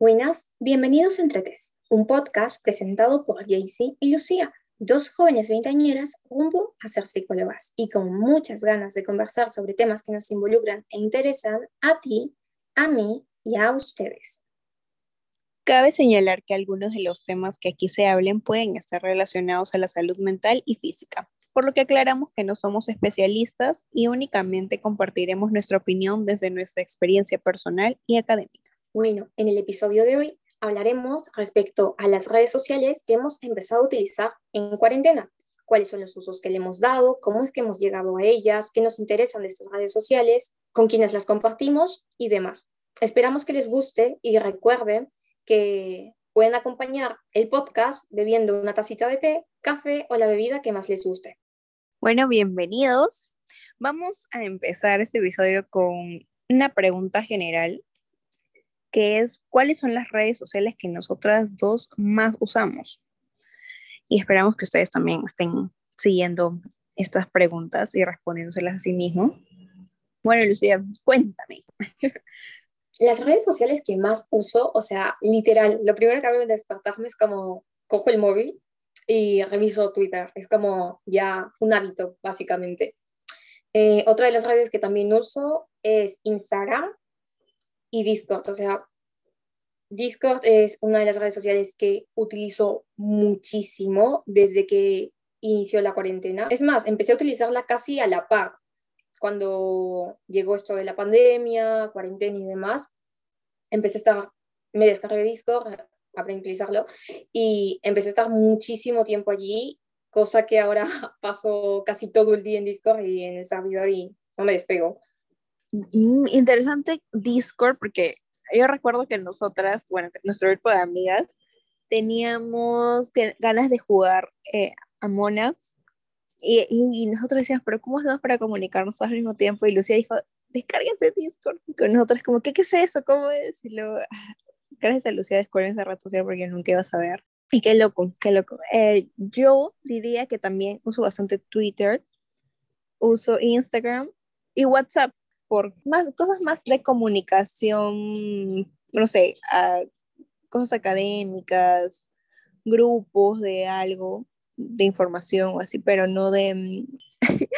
Buenas, bienvenidos a Entretes, un podcast presentado por Jaycee y Lucía, dos jóvenes veinteañeras rumbo a ser psicólogas y con muchas ganas de conversar sobre temas que nos involucran e interesan a ti, a mí y a ustedes. Cabe señalar que algunos de los temas que aquí se hablen pueden estar relacionados a la salud mental y física, por lo que aclaramos que no somos especialistas y únicamente compartiremos nuestra opinión desde nuestra experiencia personal y académica. Bueno, en el episodio de hoy hablaremos respecto a las redes sociales que hemos empezado a utilizar en cuarentena. ¿Cuáles son los usos que le hemos dado? ¿Cómo es que hemos llegado a ellas? ¿Qué nos interesan de estas redes sociales? ¿Con quiénes las compartimos? Y demás. Esperamos que les guste y recuerden que pueden acompañar el podcast bebiendo una tacita de té, café o la bebida que más les guste. Bueno, bienvenidos. Vamos a empezar este episodio con una pregunta general que es cuáles son las redes sociales que nosotras dos más usamos. Y esperamos que ustedes también estén siguiendo estas preguntas y respondiéndoselas a sí mismos. Bueno, Lucía, cuéntame. Las redes sociales que más uso, o sea, literal, lo primero que hago al despertarme es como cojo el móvil y reviso Twitter. Es como ya un hábito, básicamente. Eh, otra de las redes que también uso es Instagram y Discord. O sea, Discord es una de las redes sociales que utilizo muchísimo desde que inició la cuarentena. Es más, empecé a utilizarla casi a la par. Cuando llegó esto de la pandemia, cuarentena y demás, empecé a estar, me descargué Discord, aprendí a utilizarlo y empecé a estar muchísimo tiempo allí, cosa que ahora paso casi todo el día en Discord y en el servidor y no me despego. Mm, interesante Discord porque yo recuerdo que nosotras, bueno, nuestro grupo de amigas, teníamos ganas de jugar eh, a Monas y, y, nosotros decíamos, pero ¿cómo hacemos para comunicarnos al mismo tiempo? Y Lucía dijo, descárguese Discord. Y con nosotros como, ¿qué, ¿qué es eso? ¿Cómo es? Y luego, ah, gracias a Lucía descubrí esa red social porque nunca iba a saber. Y qué loco, qué loco. Eh, yo diría que también uso bastante Twitter, uso Instagram y WhatsApp por más, cosas más de comunicación, no sé, cosas académicas, grupos de algo, de información o así, pero no de...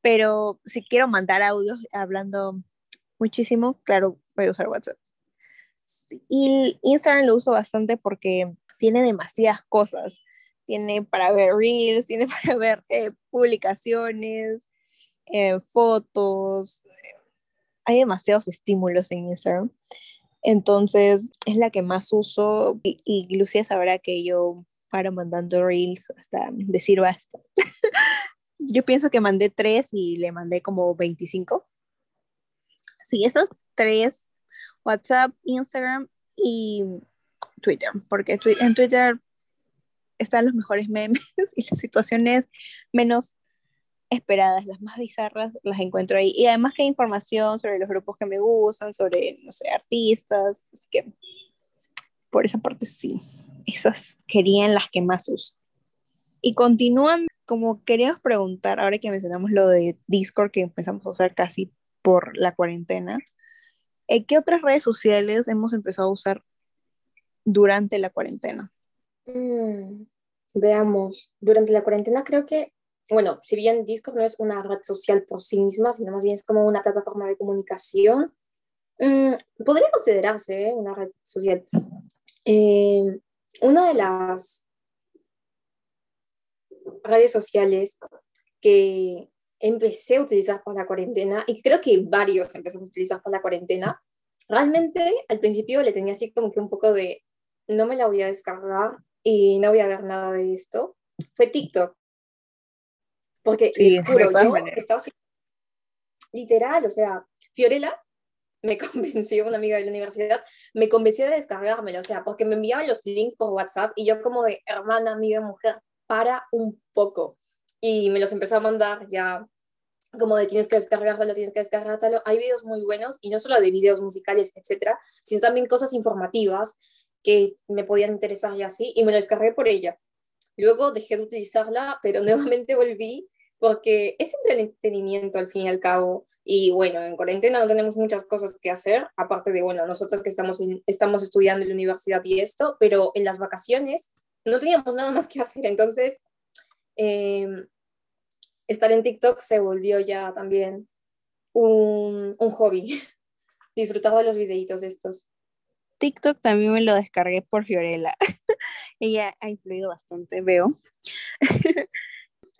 pero si quiero mandar audios hablando muchísimo, claro, voy a usar WhatsApp. Y Instagram lo uso bastante porque tiene demasiadas cosas. Tiene para ver reels, tiene para ver eh, publicaciones, eh, fotos, hay demasiados estímulos en Instagram. Entonces es la que más uso y, y Lucía sabrá que yo paro mandando reels hasta decir basta. yo pienso que mandé tres y le mandé como 25. Sí, esos tres, WhatsApp, Instagram y Twitter, porque en Twitter están los mejores memes y las situaciones menos esperadas, las más bizarras, las encuentro ahí. Y además que hay información sobre los grupos que me gustan, sobre, no sé, artistas, así que por esa parte sí, esas querían las que más uso. Y continúan, como queríamos preguntar, ahora que mencionamos lo de Discord que empezamos a usar casi por la cuarentena, eh, ¿qué otras redes sociales hemos empezado a usar durante la cuarentena? Mm, veamos, durante la cuarentena creo que bueno, si bien Discord no es una red social por sí misma, sino más bien es como una plataforma de comunicación, mm, podría considerarse ¿eh? una red social. Eh, una de las redes sociales que empecé a utilizar por la cuarentena, y creo que varios empezamos a utilizar por la cuarentena, realmente al principio le tenía así como que un poco de, no me la voy a descargar y no voy a ver nada de esto, fue TikTok. Porque, sí, juro, yo estaba así, literal, o sea, Fiorella me convenció, una amiga de la universidad, me convenció de descargármelo, o sea, porque me enviaba los links por WhatsApp y yo como de hermana, amiga, mujer, para un poco. Y me los empezó a mandar ya como de tienes que descargarlo, tienes que descargarlo. Hay videos muy buenos y no solo de videos musicales, etcétera, sino también cosas informativas que me podían interesar y así, y me lo descargué por ella. Luego dejé de utilizarla, pero nuevamente volví porque es entretenimiento al fin y al cabo. Y bueno, en cuarentena no tenemos muchas cosas que hacer, aparte de, bueno, nosotros que estamos, estamos estudiando en la universidad y esto, pero en las vacaciones no teníamos nada más que hacer. Entonces, em, estar en TikTok se volvió ya también un, un hobby. Disfrutaba de los videitos estos. TikTok también me lo descargué por Fiorella. Ella ha influido bastante, veo.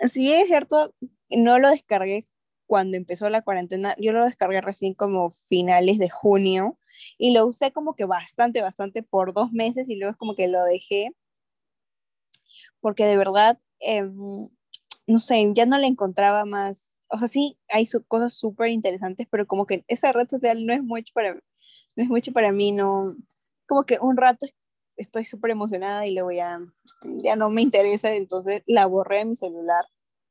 si es cierto, no lo descargué cuando empezó la cuarentena, yo lo descargué recién como finales de junio y lo usé como que bastante, bastante por dos meses y luego es como que lo dejé porque de verdad, em, no sé, ya no le encontraba más, o sea, sí, hay cosas súper interesantes, pero como que esa red social no es mucho para, no es mucho para mí, no, como que un rato estoy súper emocionada y luego ya, ya no me interesa, entonces la borré de mi celular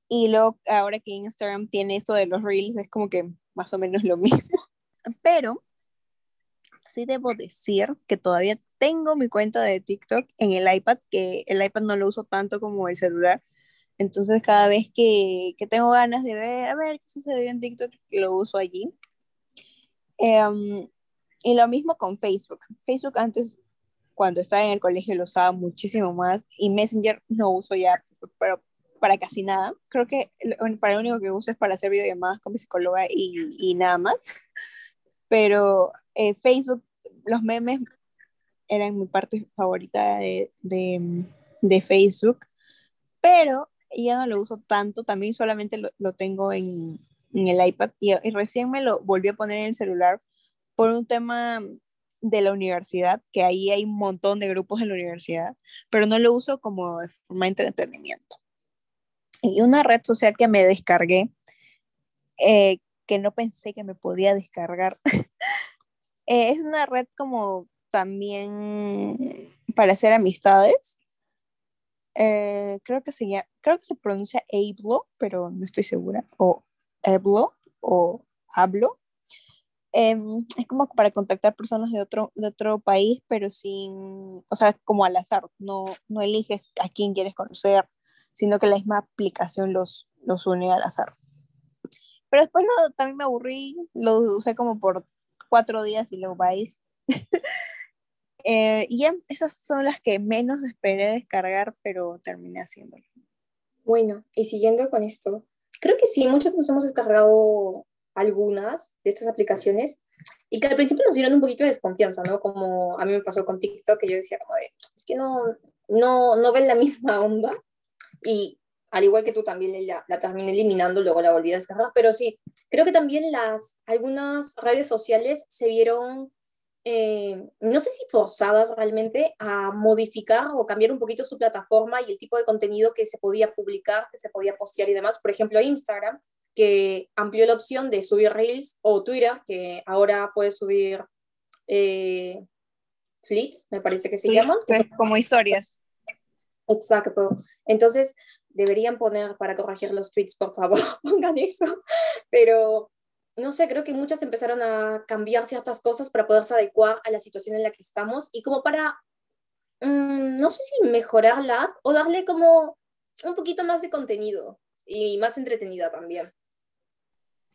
y luego, ahora que Instagram tiene esto de los reels, es como que más o menos lo mismo. Pero sí debo decir que todavía tengo mi cuenta de TikTok en el iPad, que el iPad no lo uso tanto como el celular. Entonces, cada vez que, que tengo ganas de ver, a ver qué sucedió en TikTok, lo uso allí. Em, y lo mismo con Facebook. Facebook antes, cuando estaba en el colegio, lo usaba muchísimo más y Messenger no uso ya, pero para casi nada. Creo que para lo único que uso es para hacer videollamadas con mi psicóloga y, y nada más. Pero eh, Facebook, los memes eran mi parte favorita de, de, de, Facebook, pero ya no lo uso tanto, también solamente lo, lo tengo en, en, el iPad y, y, recién me lo volví a poner en el celular por un tema de la universidad, que ahí hay un montón de grupos en la universidad, pero no lo uso como de forma de entretenimiento. Y una red social que me descargué, eh, que no pensé que me podía descargar, eh, es una red como también para hacer amistades. Eh, creo, que se creo que se pronuncia Ablo, pero no estoy segura. O Eblo o Hablo. Em, es como para contactar personas de otro, de otro país, pero sin, o sea, como al azar, no, no eliges a quién quieres conocer, sino que la misma aplicación los, los une al azar. Pero después también me aburrí, lo usé como por cuatro días y luego vais. eh, y esas son las que menos esperé descargar, pero terminé haciéndolo. Bueno, y siguiendo con esto, creo que sí, muchos nos hemos descargado algunas de estas aplicaciones y que al principio nos dieron un poquito de desconfianza, ¿no? Como a mí me pasó con TikTok, que yo decía, como de, es que no, no, no ven la misma onda y al igual que tú también la, la terminé eliminando, luego la volví a descargar, pero sí, creo que también las, algunas redes sociales se vieron, eh, no sé si forzadas realmente a modificar o cambiar un poquito su plataforma y el tipo de contenido que se podía publicar, que se podía postear y demás. Por ejemplo, Instagram, que amplió la opción de subir reels, o Twitter, que ahora puede subir eh, fleets, me parece que se llaman. Como historias. Exacto. Entonces, deberían poner para corregir los tweets, por favor, pongan eso. Pero, no sé, creo que muchas empezaron a cambiar ciertas cosas para poderse adecuar a la situación en la que estamos y como para, mmm, no sé si mejorar la app o darle como un poquito más de contenido y más entretenida también.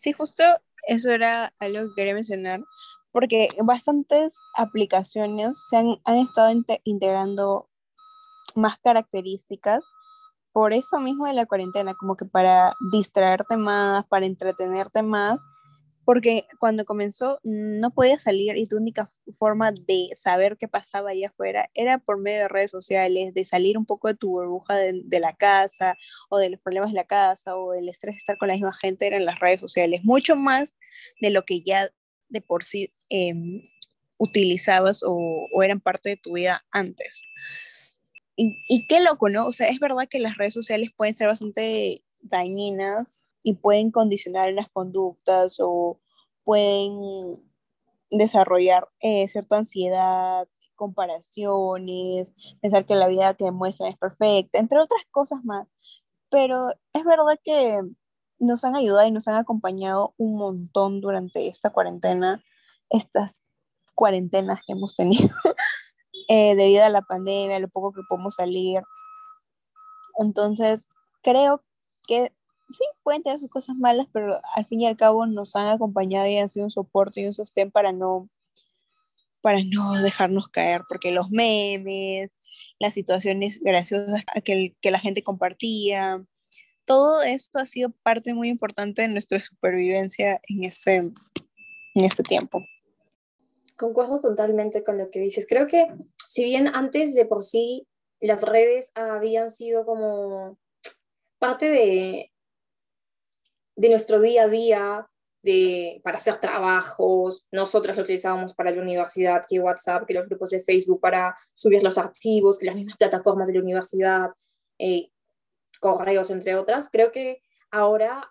Sí, justo eso era algo que quería mencionar, porque bastantes aplicaciones se han, han estado integrando más características por eso mismo de la cuarentena, como que para distraerte más, para entretenerte más, porque cuando comenzó no podías salir y tu única forma de saber qué pasaba allá afuera era por medio de redes sociales, de salir un poco de tu burbuja de, de la casa o de los problemas de la casa o el estrés de estar con la misma gente eran las redes sociales, mucho más de lo que ya de por sí eh, utilizabas o, o eran parte de tu vida antes. Y, qué loco, ¿no? O sea, es verdad que las redes sociales pueden ser bastante dañinas y pueden condicionar las conductas o pueden desarrollar eh, cierta ansiedad, comparaciones, pensar que la vida que muestran es perfecta, entre otras cosas más. Pero es verdad que nos han ayudado y nos han acompañado un montón durante esta cuarentena, estas cuarentenas que hemos tenido. Eh, debido a la pandemia, lo poco que podemos salir. Entonces, creo que sí, pueden tener sus cosas malas, pero al fin y al cabo nos han acompañado y han sido un soporte y un sostén para no, para no dejarnos caer, porque los memes, las situaciones graciosas que, que la gente compartía, todo esto ha sido parte muy importante de nuestra supervivencia en este, en este tiempo. Concuerdo totalmente con lo que dices. Creo que si bien antes de por sí las redes habían sido como parte de, de nuestro día a día, de, para hacer trabajos, nosotras lo utilizábamos para la universidad, que WhatsApp, que los grupos de Facebook para subir los archivos, que las mismas plataformas de la universidad, eh, correos, entre otras, creo que ahora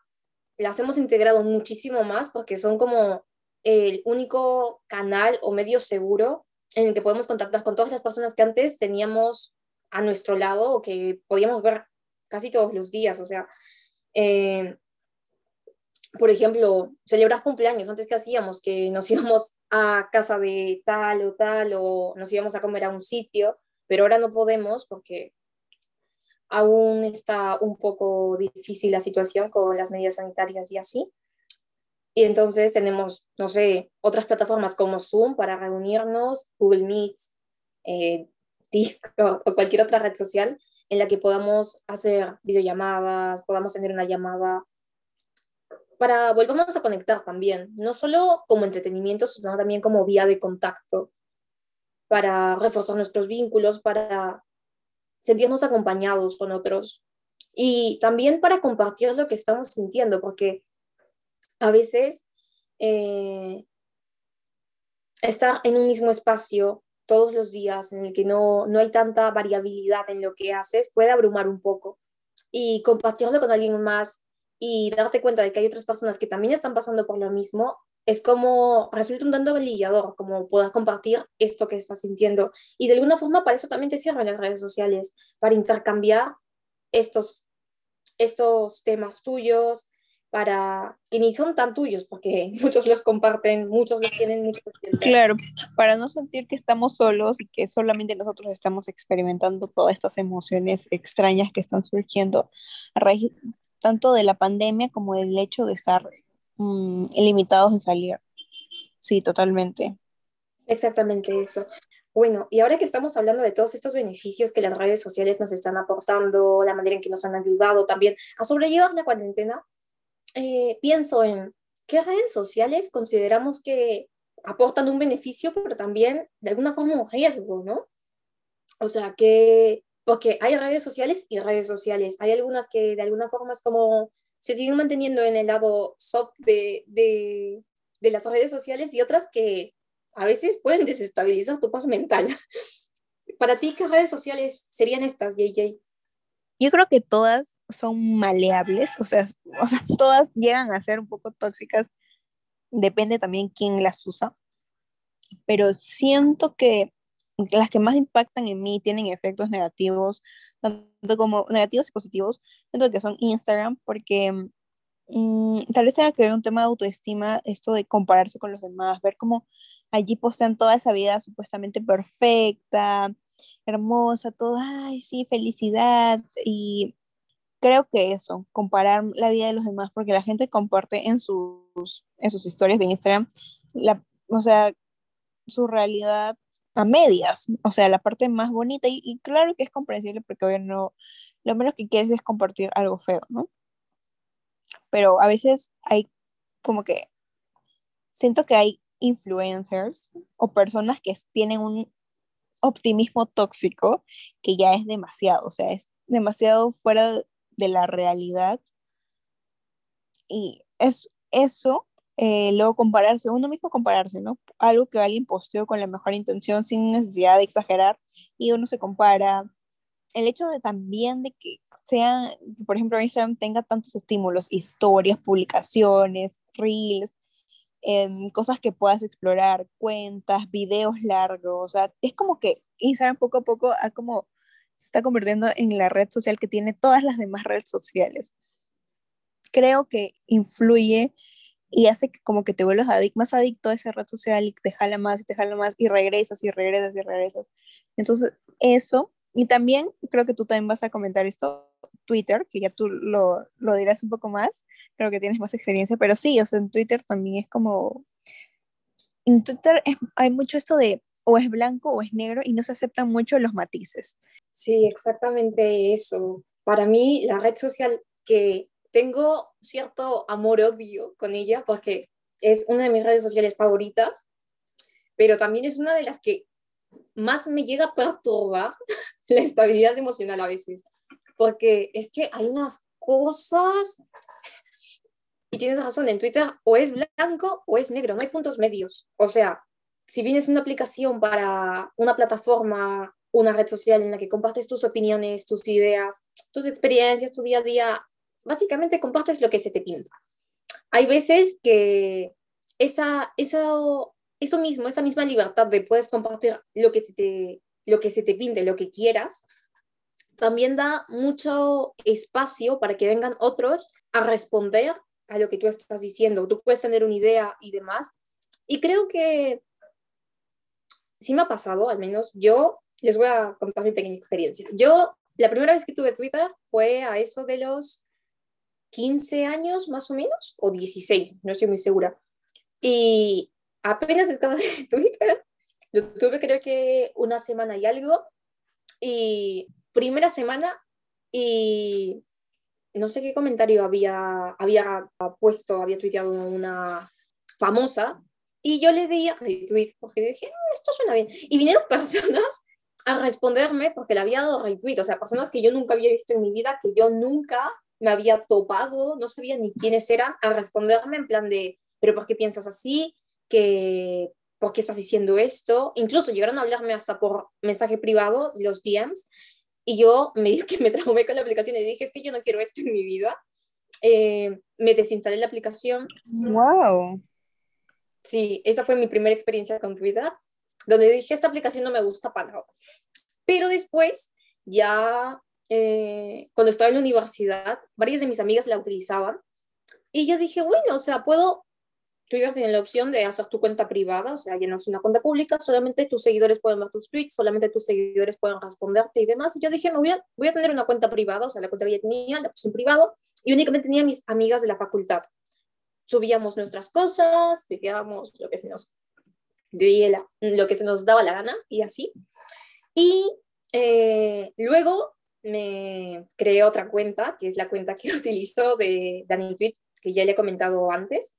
las hemos integrado muchísimo más porque son como el único canal o medio seguro en el que podemos contactar con todas las personas que antes teníamos a nuestro lado o que podíamos ver casi todos los días. O sea, eh, por ejemplo, celebrar cumpleaños, antes que hacíamos, que nos íbamos a casa de tal o tal o nos íbamos a comer a un sitio, pero ahora no podemos porque aún está un poco difícil la situación con las medidas sanitarias y así. Y entonces tenemos, no sé, otras plataformas como Zoom para reunirnos, Google Meet, eh, Discord o cualquier otra red social en la que podamos hacer videollamadas, podamos tener una llamada para volvernos a conectar también, no solo como entretenimiento, sino también como vía de contacto, para reforzar nuestros vínculos, para sentirnos acompañados con otros y también para compartir lo que estamos sintiendo, porque a veces eh, estar en un mismo espacio todos los días en el que no, no hay tanta variabilidad en lo que haces puede abrumar un poco y compartirlo con alguien más y darte cuenta de que hay otras personas que también están pasando por lo mismo, es como resulta un tanto validador, como poder compartir esto que estás sintiendo. Y de alguna forma para eso también te sirven las redes sociales, para intercambiar estos, estos temas tuyos, para que ni son tan tuyos, porque muchos los comparten, muchos los tienen, muchos Claro, para no sentir que estamos solos y que solamente nosotros estamos experimentando todas estas emociones extrañas que están surgiendo a raíz tanto de la pandemia como del hecho de estar mm, limitados de salir. Sí, totalmente. Exactamente eso. Bueno, y ahora que estamos hablando de todos estos beneficios que las redes sociales nos están aportando, la manera en que nos han ayudado también a sobrellevar la cuarentena, eh, pienso en qué redes sociales consideramos que aportan un beneficio, pero también de alguna forma un riesgo, ¿no? O sea, que, porque hay redes sociales y redes sociales. Hay algunas que de alguna forma es como se siguen manteniendo en el lado soft de, de, de las redes sociales y otras que a veces pueden desestabilizar tu paz mental. Para ti, ¿qué redes sociales serían estas, JJ? Yo creo que todas son maleables, o sea, o sea, todas llegan a ser un poco tóxicas, depende también quién las usa, pero siento que las que más impactan en mí tienen efectos negativos, tanto como negativos y positivos, siento que son Instagram, porque mm, tal vez tenga que ver un tema de autoestima, esto de compararse con los demás, ver cómo allí postean toda esa vida supuestamente perfecta, hermosa, todo, ay, sí, felicidad, y creo que eso, comparar la vida de los demás, porque la gente comparte en sus, en sus historias de Instagram, la, o sea, su realidad a medias, o sea, la parte más bonita, y, claro que es comprensible porque hoy no, lo menos que quieres es compartir algo feo, ¿no? Pero a veces hay como que, siento que hay influencers o personas que tienen un optimismo tóxico que ya es demasiado, o sea, es demasiado fuera de la realidad. Y es eso, eh, luego compararse, uno mismo compararse, ¿no? Algo que alguien posteó con la mejor intención sin necesidad de exagerar y uno se compara. El hecho de también de que sea, por ejemplo, Instagram tenga tantos estímulos, historias, publicaciones, reels, em, cosas que puedas explorar, cuentas, videos largos, o sea, es como que Instagram poco a poco ha como se está convirtiendo en la red social que tiene todas las demás redes sociales. Creo que influye y hace que como que te vuelvas más adicto a esa red social y te jala más y te jala más y regresas y regresas y regresas. Entonces, eso, y también creo que tú también vas a comentar esto, Twitter, que ya tú lo, lo dirás un poco más, creo que tienes más experiencia, pero sí, o sea, en Twitter también es como, en Twitter hay mucho esto de o es blanco o es negro y no se aceptan mucho los matices. Sí, exactamente eso. Para mí, la red social que tengo cierto amor-odio con ella porque es una de mis redes sociales favoritas, pero también es una de las que más me llega a perturbar la estabilidad emocional a veces, porque es que hay unas cosas, y tienes razón, en Twitter o es blanco o es negro, no hay puntos medios. O sea, si bien es una aplicación para una plataforma, una red social en la que compartes tus opiniones, tus ideas, tus experiencias, tu día a día, básicamente compartes lo que se te pinta. Hay veces que esa, eso, eso mismo, esa misma libertad de puedes compartir lo que se te, lo que se te pinte, lo que quieras, también da mucho espacio para que vengan otros a responder a lo que tú estás diciendo. Tú puedes tener una idea y demás. Y creo que sí me ha pasado, al menos yo les voy a contar mi pequeña experiencia. Yo, la primera vez que tuve Twitter fue a eso de los 15 años más o menos, o 16, no estoy muy segura. Y apenas estaba de Twitter, lo tuve creo que una semana y algo, y primera semana, y no sé qué comentario había, había puesto, había tuiteado una famosa, y yo le di a retweet, porque dije, mm, esto suena bien. Y vinieron personas a responderme porque le había dado retweet, o sea, personas que yo nunca había visto en mi vida, que yo nunca me había topado, no sabía ni quiénes eran, a responderme en plan de, pero ¿por qué piensas así? que ¿Por qué estás diciendo esto? Incluso llegaron a hablarme hasta por mensaje privado, los DMs, y yo me dije que me traumé con la aplicación y dije, es que yo no quiero esto en mi vida. Eh, me desinstalé la aplicación. ¡Wow! Sí, esa fue mi primera experiencia con Twitter, donde dije, esta aplicación no me gusta para nada. Pero después, ya eh, cuando estaba en la universidad, varias de mis amigas la utilizaban y yo dije, bueno, o sea, puedo, Twitter tiene la opción de hacer tu cuenta privada, o sea, ya no es una cuenta pública, solamente tus seguidores pueden ver tus tweets, solamente tus seguidores pueden responderte y demás. Y yo dije, me voy a, voy a tener una cuenta privada, o sea, la cuenta que ya tenía, la puse en privado, y únicamente tenía mis amigas de la facultad. Subíamos nuestras cosas, decíamos lo que se nos, lo que se nos daba la gana y así. Y eh, luego me creé otra cuenta, que es la cuenta que utilizo de Dani Tweet, que ya le he comentado antes.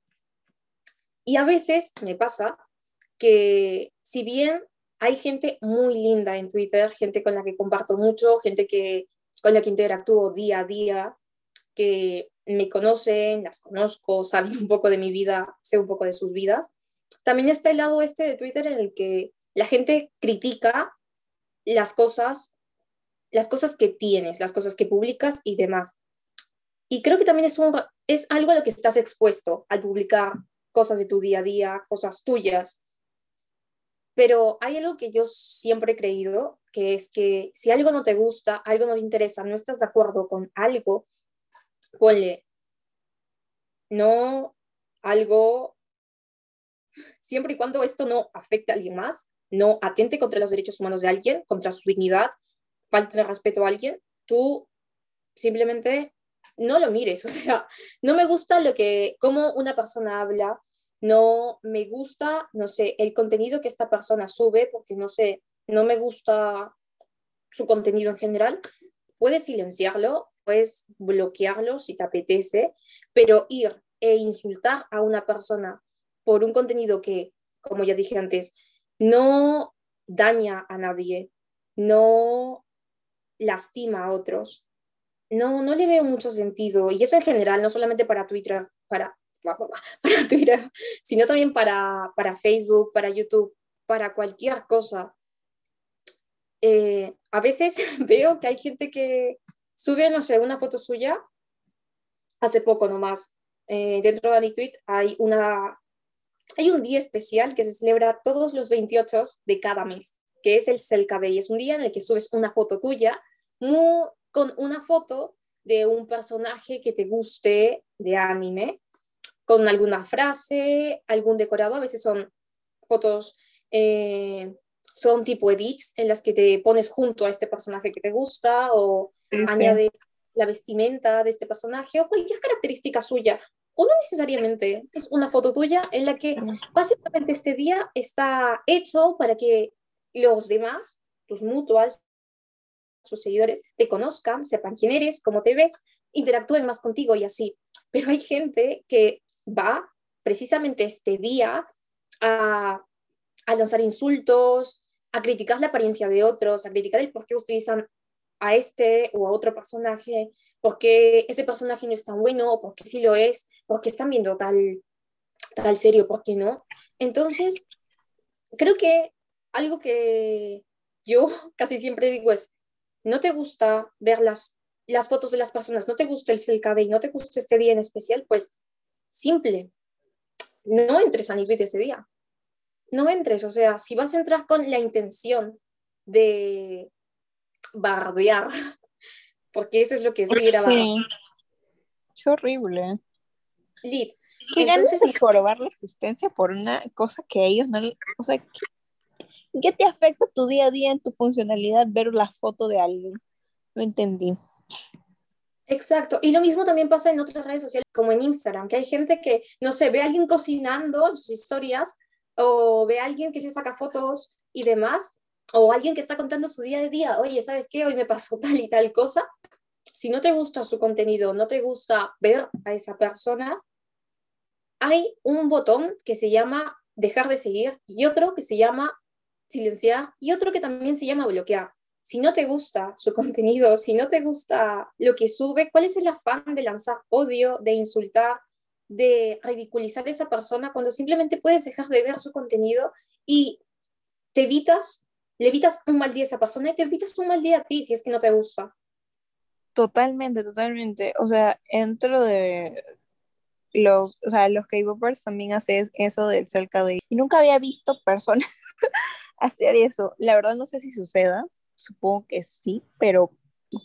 Y a veces me pasa que si bien hay gente muy linda en Twitter, gente con la que comparto mucho, gente que, con la que interactúo día a día, que me conocen, las conozco, saben un poco de mi vida, sé un poco de sus vidas. También está el lado este de Twitter en el que la gente critica las cosas las cosas que tienes, las cosas que publicas y demás. Y creo que también es, un, es algo a lo que estás expuesto al publicar cosas de tu día a día, cosas tuyas. Pero hay algo que yo siempre he creído, que es que si algo no te gusta, algo no te interesa, no estás de acuerdo con algo, ponle, no algo, siempre y cuando esto no afecte a alguien más, no atente contra los derechos humanos de alguien, contra su dignidad, falta de respeto a alguien, tú simplemente no lo mires. O sea, no me gusta lo que, cómo una persona habla, no me gusta, no sé, el contenido que esta persona sube, porque no sé, no me gusta su contenido en general. Puedes silenciarlo, puedes bloquearlo si te apetece, pero ir e insultar a una persona por un contenido que, como ya dije antes, no daña a nadie, no lastima a otros. No, no le veo mucho sentido. Y eso en general, no solamente para Twitter, para, para Twitter, sino también para, para Facebook, para YouTube, para cualquier cosa. Eh, a veces veo que hay gente que sube, no sé, una foto suya. Hace poco nomás, eh, dentro de AniTweet hay, una, hay un día especial que se celebra todos los 28 de cada mes, que es el Selka Day. Es un día en el que subes una foto tuya con una foto de un personaje que te guste de anime, con alguna frase, algún decorado, a veces son fotos, eh, son tipo edits en las que te pones junto a este personaje que te gusta o añade la vestimenta de este personaje o cualquier característica suya. O no necesariamente, es una foto tuya en la que básicamente este día está hecho para que los demás, tus mutuals, sus seguidores, te conozcan, sepan quién eres, cómo te ves, interactúen más contigo y así. Pero hay gente que va precisamente este día a, a lanzar insultos, a criticar la apariencia de otros, a criticar el por qué utilizan a este o a otro personaje, porque ese personaje no es tan bueno, o porque sí lo es, porque están viendo tal, tal serio, ¿por qué no? Entonces, creo que algo que yo casi siempre digo es, no te gusta ver las, las fotos de las personas, no te gusta el y no te gusta este día en especial, pues simple, no entres a nivel de ese día. No entres, o sea, si vas a entrar con la intención de barbear, porque eso es lo que es ir a Qué horrible. Lid. ¿Qué ganas de jorobar la existencia por una cosa que a ellos no O sea, ¿qué, te afecta tu día a día en tu funcionalidad ver la foto de alguien? No entendí. Exacto. Y lo mismo también pasa en otras redes sociales, como en Instagram, que hay gente que, no sé, ve a alguien cocinando sus historias o ve a alguien que se saca fotos y demás, o alguien que está contando su día de día, oye, ¿sabes qué? Hoy me pasó tal y tal cosa. Si no te gusta su contenido, no te gusta ver a esa persona, hay un botón que se llama dejar de seguir y otro que se llama silenciar y otro que también se llama bloquear si no te gusta su contenido, si no te gusta lo que sube, ¿cuál es el afán de lanzar odio, de insultar, de ridiculizar a esa persona cuando simplemente puedes dejar de ver su contenido y te evitas, le evitas un mal día a esa persona y te evitas un mal día a ti si es que no te gusta? Totalmente, totalmente. O sea, dentro de los, o sea, los K-popers también hacen eso del cerca de... Y nunca había visto personas hacer eso. La verdad no sé si suceda, supongo que sí, pero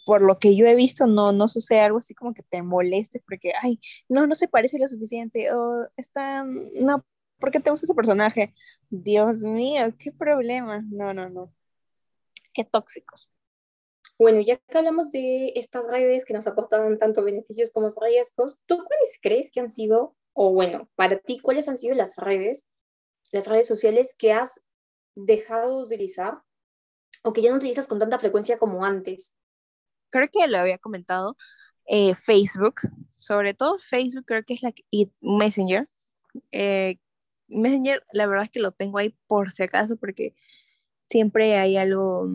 por lo que yo he visto no, no sucede algo así como que te molestes porque, ay, no, no se parece lo suficiente, o está, no, ¿por qué te gusta ese personaje? Dios mío, qué problema. No, no, no. Qué tóxicos. Bueno, ya que hablamos de estas redes que nos aportan tanto beneficios como riesgos, ¿tú cuáles crees que han sido, o bueno, para ti, cuáles han sido las redes, las redes sociales que has dejado de utilizar o que ya no utilizas con tanta frecuencia como antes? Creo que lo había comentado. Eh, Facebook, sobre todo Facebook, creo que es la y Messenger. Eh, Messenger, la verdad es que lo tengo ahí por si acaso, porque siempre hay algo,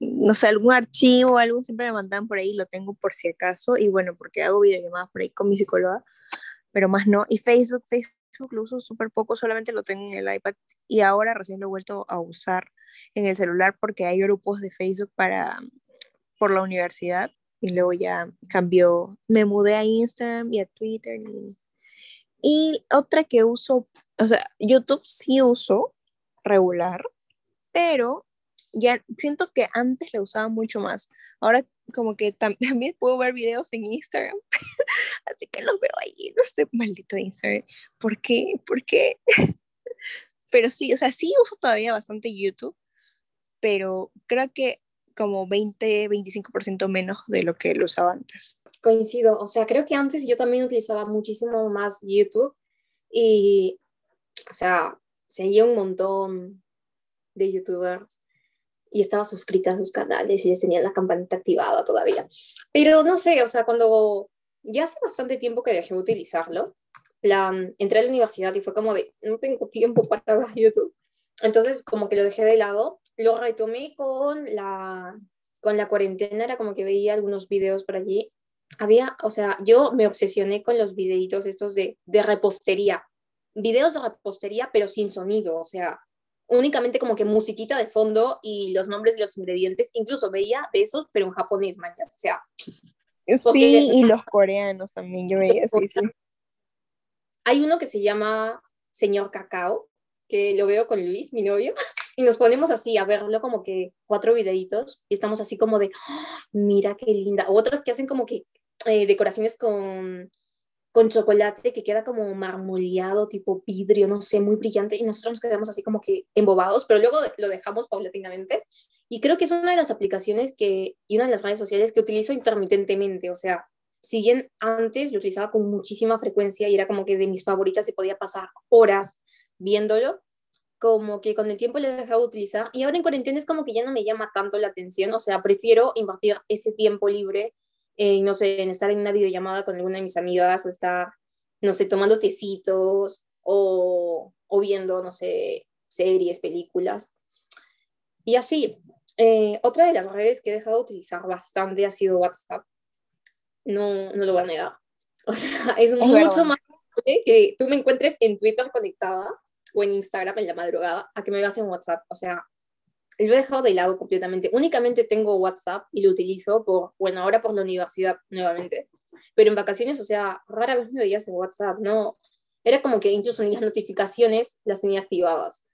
no sé, algún archivo, algo siempre me mandan por ahí, lo tengo por si acaso, y bueno, porque hago videollamadas por ahí con mi psicóloga, pero más no. Y Facebook, Facebook lo uso súper poco, solamente lo tengo en el iPad, y ahora recién lo he vuelto a usar en el celular porque hay grupos de Facebook para, por la universidad y luego ya cambió, me mudé a Instagram y a Twitter y, y otra que uso, o sea, YouTube sí uso regular, pero ya siento que antes la usaba mucho más. Ahora como que también puedo ver videos en Instagram, así que los veo ahí, no sé, maldito Instagram. ¿Por qué? ¿Por qué? pero sí, o sea, sí uso todavía bastante YouTube, pero creo que como 20, 25% menos de lo que lo usaba antes. Coincido, o sea, creo que antes yo también utilizaba muchísimo más YouTube y, o sea, seguía un montón de youtubers y estaba suscrita a sus canales y les tenía la campanita activada todavía. Pero no sé, o sea, cuando ya hace bastante tiempo que dejé de utilizarlo, la, entré a la universidad y fue como de, no tengo tiempo para ver YouTube. Entonces, como que lo dejé de lado lo retomé con la, con la cuarentena, era como que veía algunos videos por allí. Había, o sea, yo me obsesioné con los videitos estos de, de repostería, videos de repostería, pero sin sonido, o sea, únicamente como que musiquita de fondo y los nombres de los ingredientes, incluso veía de esos, pero en japonés, mañas, o sea. Sí, y los coreanos también, yo veía, sí, sí. Hay uno que se llama Señor Cacao, que lo veo con Luis, mi novio, y nos ponemos así a verlo como que cuatro videitos y estamos así como de, ¡Ah! mira qué linda. O otras que hacen como que eh, decoraciones con, con chocolate que queda como marmoleado, tipo vidrio, no sé, muy brillante, y nosotros nos quedamos así como que embobados, pero luego lo dejamos paulatinamente. Y creo que es una de las aplicaciones que, y una de las redes sociales que utilizo intermitentemente, o sea, si bien antes lo utilizaba con muchísima frecuencia y era como que de mis favoritas y podía pasar horas viéndolo, como que con el tiempo le he dejado de utilizar y ahora en cuarentena es como que ya no me llama tanto la atención, o sea, prefiero invertir ese tiempo libre en, no sé, en estar en una videollamada con alguna de mis amigas o estar, no sé, tomando tecitos o, o viendo, no sé, series, películas. Y así, eh, otra de las redes que he dejado de utilizar bastante ha sido WhatsApp. No, no lo voy a negar. O sea, es, mucho más que tú me encuentres en Twitter conectada o en Instagram en la madrugada a que me veas en WhatsApp. O sea, lo he dejado de lado completamente. Únicamente tengo WhatsApp y lo utilizo por, bueno, ahora por la universidad nuevamente. Pero en vacaciones, o sea, rara vez me veías en WhatsApp, ¿no? Era como que incluso ni las notificaciones las tenía activadas.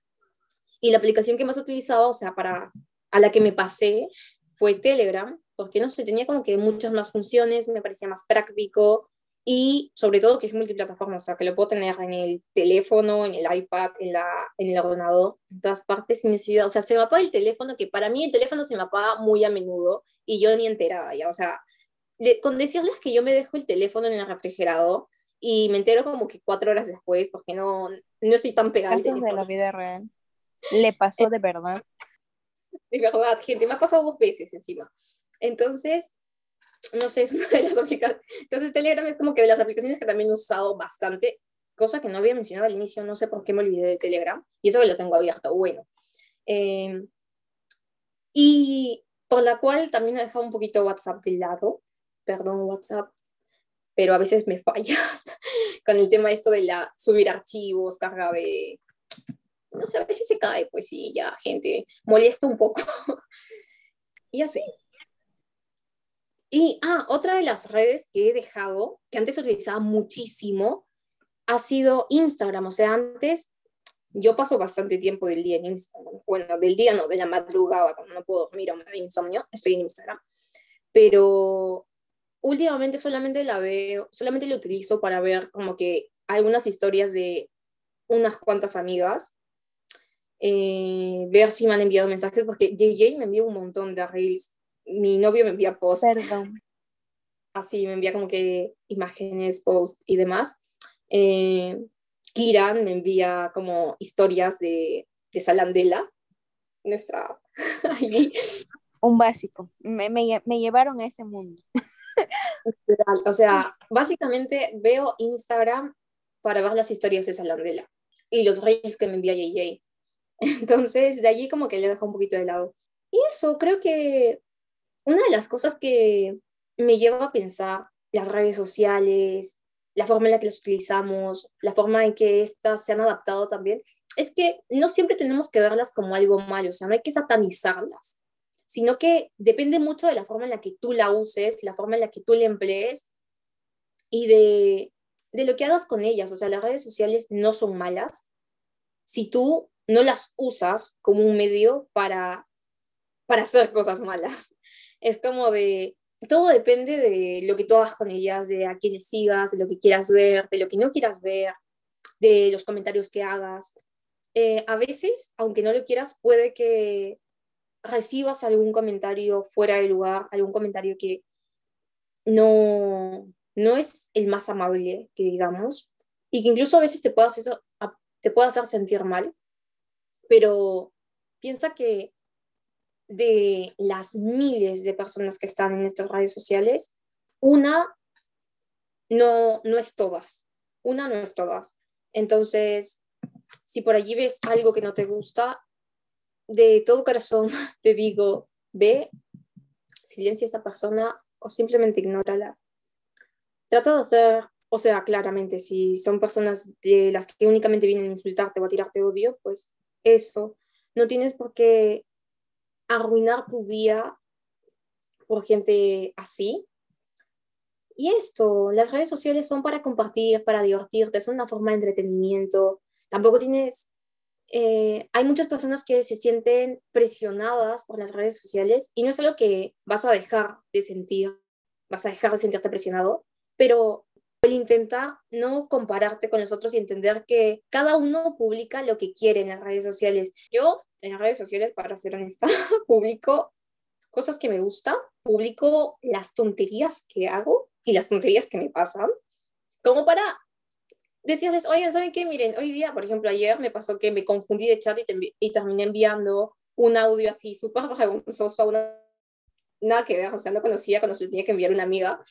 Y la aplicación que más utilizaba, o sea, para, a la que me pasé, fue Telegram, porque no sé, tenía como que muchas más funciones, me parecía más práctico, y sobre todo que es multiplataforma, o sea, que lo puedo tener en el teléfono, en el iPad, en, la, en el ordenador, en todas partes sin necesidad. O sea, se me apaga el teléfono, que para mí el teléfono se me apaga muy a menudo y yo ni enterada ya. O sea, con decirles que yo me dejo el teléfono en el refrigerador y me entero como que cuatro horas después porque no, no estoy tan pegada. Casos de la vida real. Le pasó de verdad. De verdad, gente, me ha pasado dos veces encima. Entonces, no sé, es una de las aplicaciones. Entonces Telegram es como que de las aplicaciones que también he usado bastante, cosa que no había mencionado al inicio, no sé por qué me olvidé de Telegram, y eso que lo tengo abierto, bueno. Em, y por la cual también he dejado un poquito WhatsApp de lado, perdón WhatsApp, pero a veces me fallas con el tema esto de la subir archivos, carga de, no sé, a veces se cae, pues sí, ya gente molesta un poco. y así. Y, ah, otra de las redes que he dejado, que antes utilizaba muchísimo, ha sido Instagram. O sea, antes yo paso bastante tiempo del día en Instagram. Bueno, del día no, de la madrugada, cuando no puedo dormir o me da insomnio, estoy en Instagram. Pero últimamente solamente la veo, solamente la utilizo para ver como que algunas historias de unas cuantas amigas, eh, ver si me han enviado mensajes, porque JJ me envió un montón de reels mi novio me envía post. Perdón. Así, me envía como que imágenes, post y demás. Eh, Kiran me envía como historias de, de Salandela, nuestra... Un básico. Me, me, me, llevaron a ese mundo. o sea, básicamente veo Instagram para ver las historias de Salandela y los reyes que me envía JJ. Entonces, de allí como que le dejo un poquito de lado. Y eso, creo que una de las cosas que me lleva a pensar las redes sociales, la forma en la que las utilizamos, la forma en que éstas se han adaptado también, es que no siempre tenemos que verlas como algo malo, o sea, no hay que satanizarlas, sino que depende mucho de la forma en la que tú la uses, la forma en la que tú la emplees y de, de lo que hagas con ellas. O sea, las redes sociales no son malas si tú no las usas como un medio para, para hacer cosas malas es como de, todo depende de lo que tú hagas con ellas, de a quiénes sigas, de lo que quieras ver, de lo que no quieras ver, de los comentarios que hagas. Eh, a veces, aunque no lo quieras, puede que recibas algún comentario fuera de lugar, algún comentario que no, no es el más amable, que digamos, y que incluso a veces te pueda hacer, te hacer sentir mal, pero piensa que de las miles de personas que están en estas redes sociales, una no, no es todas, una no es todas. Entonces, si por allí ves algo que no te gusta, de todo corazón te digo, ve, silencia a esta persona o simplemente ignórala. Trata de hacer, o sea, claramente, si son personas de las que únicamente vienen a insultarte o a tirarte odio, pues eso. No tienes por qué arruinar tu día por gente así. Y esto, las redes sociales son para compartir, para divertirte, es una forma de entretenimiento. Tampoco tienes, eh, hay muchas personas que se sienten presionadas por las redes sociales y no es algo que vas a dejar de sentir, vas a dejar de sentirte presionado, pero el intenta no compararte con los otros y entender que cada uno publica lo que quiere en las redes sociales. Yo, en las redes sociales, para ser honesta, publico cosas que me gustan, publico las tonterías que hago y las tonterías que me pasan, como para decirles, oigan, ¿saben qué? Miren, hoy día, por ejemplo, ayer me pasó que me confundí de chat y, y terminé enviando un audio así súper vergonzoso a una... Nada que ver, o sea, no conocía cuando se lo tenía que enviar una amiga.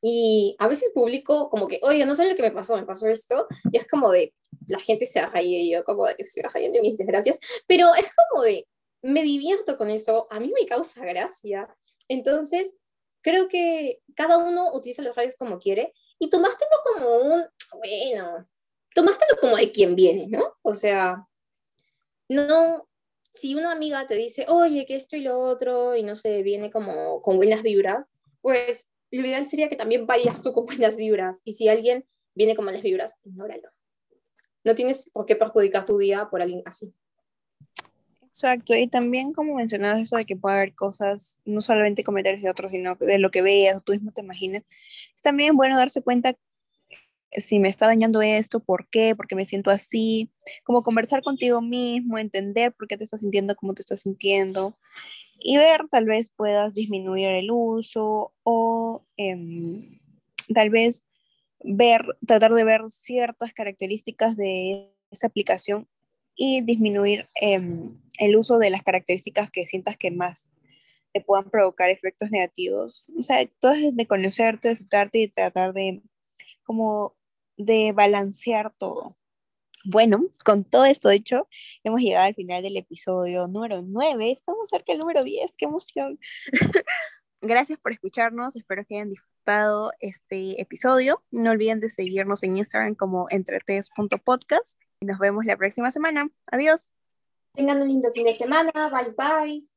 Y a veces publico como que, oye, no sé lo que me pasó, me pasó esto. Y es como de, la gente se ríe y yo como de que se ríen de mis desgracias. Pero es como de, me divierto con eso, a mí me causa gracia. Entonces, creo que cada uno utiliza las redes como quiere y tomástelo como un, bueno, tomástelo como de quien viene, ¿no? O sea, no, si una amiga te dice, oye, que esto y lo otro, y no sé, viene como con buenas vibras, pues lo ideal sería que también vayas tú con buenas vibras. Y si alguien viene con malas vibras, ignóralo. No tienes por qué perjudicar tu día por alguien así. Exacto, y también como mencionabas eso de que puede haber cosas, no solamente comentarios de otros, sino de lo que veas o tú mismo te imagines, es también bueno darse cuenta si me está dañando esto, por qué, por qué me siento así, como conversar contigo mismo, entender por qué te estás sintiendo como te estás sintiendo y ver, tal vez puedas disminuir el uso o em, tal vez ver, tratar de ver ciertas características de esa aplicación y disminuir em, el uso de las características que sientas que más te puedan provocar efectos negativos. O sea, todo es de conocerte, de aceptarte y tratar de como de balancear todo. Bueno, con todo esto dicho, hemos llegado al final del episodio número 9. Estamos cerca del número 10, qué emoción. Gracias por escucharnos, espero que hayan disfrutado este episodio. No olviden de seguirnos en Instagram como entretes.podcast. Nos vemos la próxima semana. Adiós. Tengan un lindo fin de semana. Bye bye.